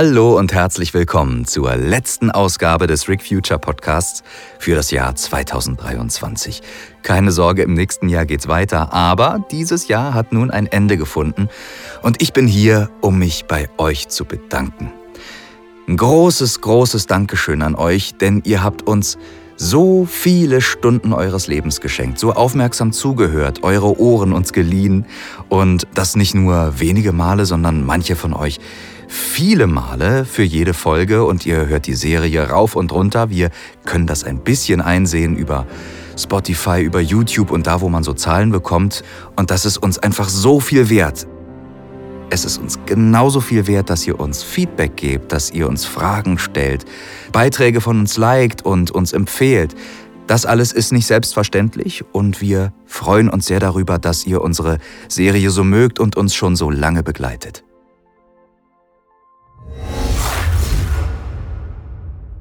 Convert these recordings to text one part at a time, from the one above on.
Hallo und herzlich willkommen zur letzten Ausgabe des Rick Future Podcasts für das Jahr 2023. Keine Sorge, im nächsten Jahr geht's weiter, aber dieses Jahr hat nun ein Ende gefunden und ich bin hier, um mich bei euch zu bedanken. Ein großes, großes Dankeschön an euch, denn ihr habt uns so viele Stunden eures Lebens geschenkt, so aufmerksam zugehört, eure Ohren uns geliehen und das nicht nur wenige Male, sondern manche von euch viele Male für jede Folge und ihr hört die Serie rauf und runter. Wir können das ein bisschen einsehen über Spotify, über YouTube und da, wo man so Zahlen bekommt. Und das ist uns einfach so viel wert. Es ist uns genauso viel wert, dass ihr uns Feedback gebt, dass ihr uns Fragen stellt, Beiträge von uns liked und uns empfehlt. Das alles ist nicht selbstverständlich und wir freuen uns sehr darüber, dass ihr unsere Serie so mögt und uns schon so lange begleitet.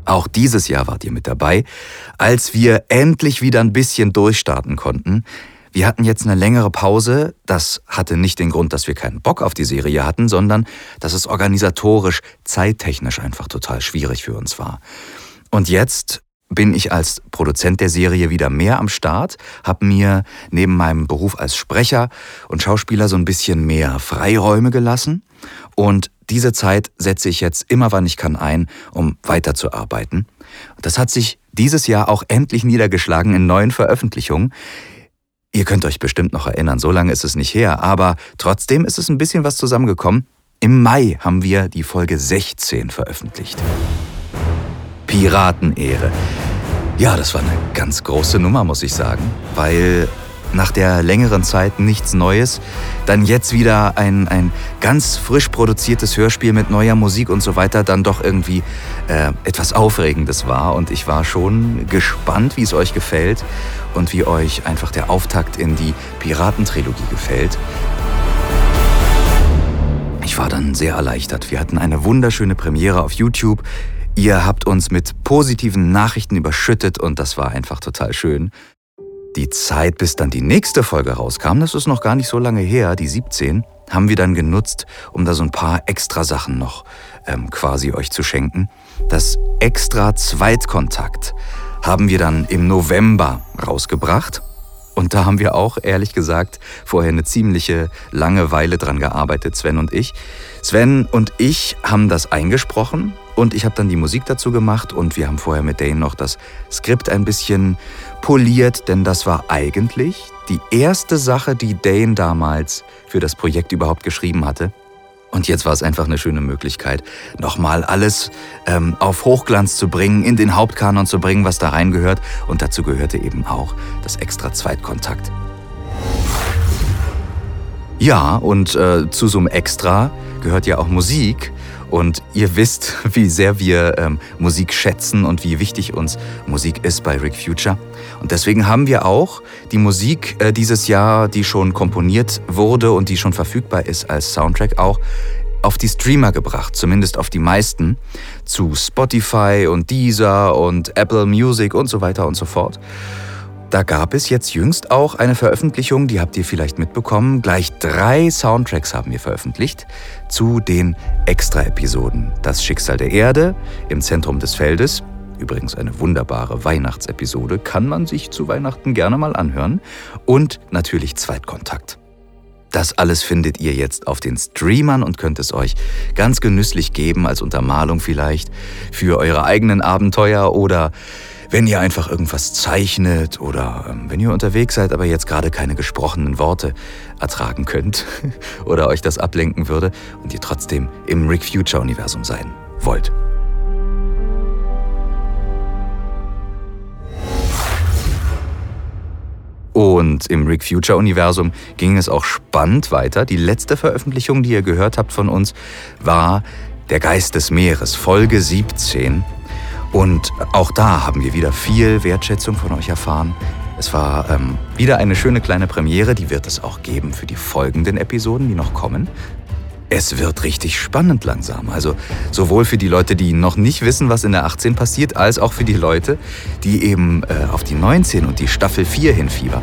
Auch dieses Jahr wart ihr mit dabei, als wir endlich wieder ein bisschen durchstarten konnten. Wir hatten jetzt eine längere Pause. Das hatte nicht den Grund, dass wir keinen Bock auf die Serie hatten, sondern dass es organisatorisch, zeittechnisch einfach total schwierig für uns war. Und jetzt bin ich als Produzent der Serie wieder mehr am Start, habe mir neben meinem Beruf als Sprecher und Schauspieler so ein bisschen mehr Freiräume gelassen und diese Zeit setze ich jetzt immer, wann ich kann, ein, um weiterzuarbeiten. Das hat sich dieses Jahr auch endlich niedergeschlagen in neuen Veröffentlichungen. Ihr könnt euch bestimmt noch erinnern, so lange ist es nicht her, aber trotzdem ist es ein bisschen was zusammengekommen. Im Mai haben wir die Folge 16 veröffentlicht. Piratenehre. Ja, das war eine ganz große Nummer, muss ich sagen, weil nach der längeren Zeit nichts Neues. Dann jetzt wieder ein, ein ganz frisch produziertes Hörspiel mit neuer Musik und so weiter, dann doch irgendwie äh, etwas Aufregendes war. Und ich war schon gespannt, wie es euch gefällt und wie euch einfach der Auftakt in die Piratentrilogie gefällt. Ich war dann sehr erleichtert. Wir hatten eine wunderschöne Premiere auf YouTube. Ihr habt uns mit positiven Nachrichten überschüttet und das war einfach total schön. Die Zeit, bis dann die nächste Folge rauskam, das ist noch gar nicht so lange her, die 17, haben wir dann genutzt, um da so ein paar extra Sachen noch ähm, quasi euch zu schenken. Das extra Zweitkontakt haben wir dann im November rausgebracht. Und da haben wir auch, ehrlich gesagt, vorher eine ziemliche lange Weile dran gearbeitet, Sven und ich. Sven und ich haben das eingesprochen und ich habe dann die Musik dazu gemacht und wir haben vorher mit Dane noch das Skript ein bisschen poliert, denn das war eigentlich die erste Sache, die Dane damals für das Projekt überhaupt geschrieben hatte. Und jetzt war es einfach eine schöne Möglichkeit, nochmal alles ähm, auf Hochglanz zu bringen, in den Hauptkanon zu bringen, was da reingehört. Und dazu gehörte eben auch das extra Zweitkontakt. Ja, und äh, zu so einem Extra gehört ja auch Musik. Und ihr wisst, wie sehr wir ähm, Musik schätzen und wie wichtig uns Musik ist bei Rick Future. Und deswegen haben wir auch die Musik äh, dieses Jahr, die schon komponiert wurde und die schon verfügbar ist als Soundtrack, auch auf die Streamer gebracht, zumindest auf die meisten, zu Spotify und Deezer und Apple Music und so weiter und so fort. Da gab es jetzt jüngst auch eine Veröffentlichung, die habt ihr vielleicht mitbekommen. Gleich drei Soundtracks haben wir veröffentlicht zu den Extra-Episoden. Das Schicksal der Erde im Zentrum des Feldes. Übrigens eine wunderbare Weihnachtsepisode, kann man sich zu Weihnachten gerne mal anhören. Und natürlich Zweitkontakt. Das alles findet ihr jetzt auf den Streamern und könnt es euch ganz genüsslich geben, als Untermalung vielleicht, für eure eigenen Abenteuer oder wenn ihr einfach irgendwas zeichnet oder ähm, wenn ihr unterwegs seid, aber jetzt gerade keine gesprochenen Worte ertragen könnt oder euch das ablenken würde und ihr trotzdem im Rick Future Universum sein wollt. Und im Rick Future Universum ging es auch spannend weiter. Die letzte Veröffentlichung, die ihr gehört habt von uns, war Der Geist des Meeres, Folge 17. Und auch da haben wir wieder viel Wertschätzung von euch erfahren. Es war ähm, wieder eine schöne kleine Premiere, die wird es auch geben für die folgenden Episoden, die noch kommen. Es wird richtig spannend langsam. Also sowohl für die Leute, die noch nicht wissen, was in der 18 passiert, als auch für die Leute, die eben äh, auf die 19 und die Staffel 4 hinfiebern.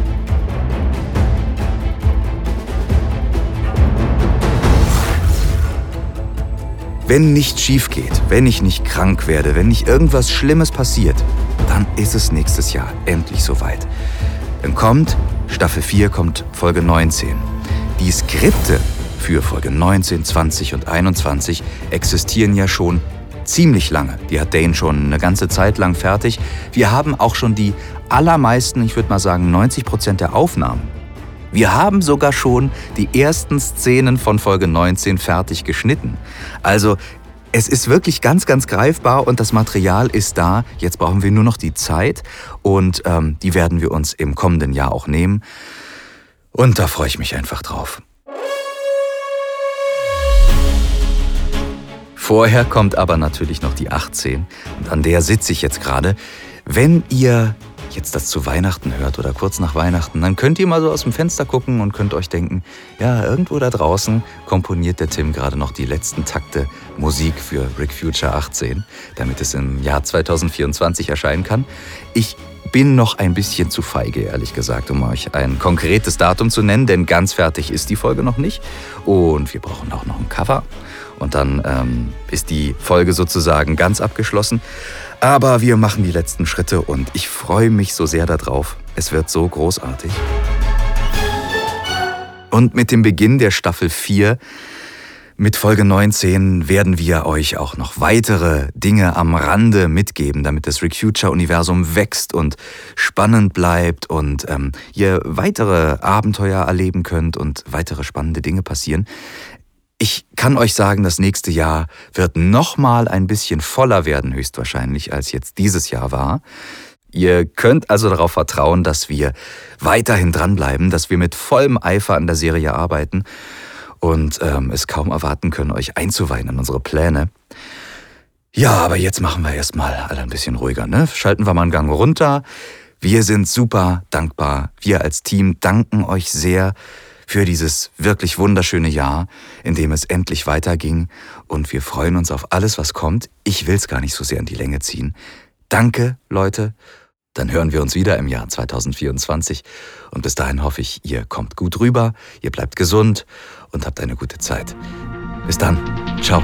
Wenn nichts schief geht, wenn ich nicht krank werde, wenn nicht irgendwas Schlimmes passiert, dann ist es nächstes Jahr endlich soweit. Dann kommt Staffel 4, kommt Folge 19. Die Skripte für Folge 19, 20 und 21 existieren ja schon ziemlich lange. Die hat Dane schon eine ganze Zeit lang fertig. Wir haben auch schon die allermeisten, ich würde mal sagen 90 Prozent der Aufnahmen. Wir haben sogar schon die ersten Szenen von Folge 19 fertig geschnitten. Also es ist wirklich ganz, ganz greifbar und das Material ist da. Jetzt brauchen wir nur noch die Zeit und ähm, die werden wir uns im kommenden Jahr auch nehmen. Und da freue ich mich einfach drauf. Vorher kommt aber natürlich noch die 18 und an der sitze ich jetzt gerade. Wenn ihr jetzt das zu Weihnachten hört oder kurz nach Weihnachten, dann könnt ihr mal so aus dem Fenster gucken und könnt euch denken, ja, irgendwo da draußen komponiert der Tim gerade noch die letzten Takte Musik für Rick Future 18, damit es im Jahr 2024 erscheinen kann. Ich bin noch ein bisschen zu feige, ehrlich gesagt, um euch ein konkretes Datum zu nennen, denn ganz fertig ist die Folge noch nicht. Und wir brauchen auch noch ein Cover. Und dann ähm, ist die Folge sozusagen ganz abgeschlossen. Aber wir machen die letzten Schritte und ich freue mich so sehr darauf. Es wird so großartig. Und mit dem Beginn der Staffel 4 mit Folge 19 werden wir euch auch noch weitere Dinge am Rande mitgeben, damit das Rick Future Universum wächst und spannend bleibt und ähm, ihr weitere Abenteuer erleben könnt und weitere spannende Dinge passieren. Ich kann euch sagen, das nächste Jahr wird nochmal ein bisschen voller werden, höchstwahrscheinlich, als jetzt dieses Jahr war. Ihr könnt also darauf vertrauen, dass wir weiterhin dranbleiben, dass wir mit vollem Eifer an der Serie arbeiten und ähm, es kaum erwarten können, euch einzuweihen in unsere Pläne. Ja, aber jetzt machen wir erstmal alle ein bisschen ruhiger, ne? Schalten wir mal einen Gang runter. Wir sind super dankbar. Wir als Team danken euch sehr für dieses wirklich wunderschöne Jahr, in dem es endlich weiterging und wir freuen uns auf alles, was kommt. Ich will es gar nicht so sehr in die Länge ziehen. Danke, Leute. Dann hören wir uns wieder im Jahr 2024 und bis dahin hoffe ich, ihr kommt gut rüber, ihr bleibt gesund und habt eine gute Zeit. Bis dann. Ciao.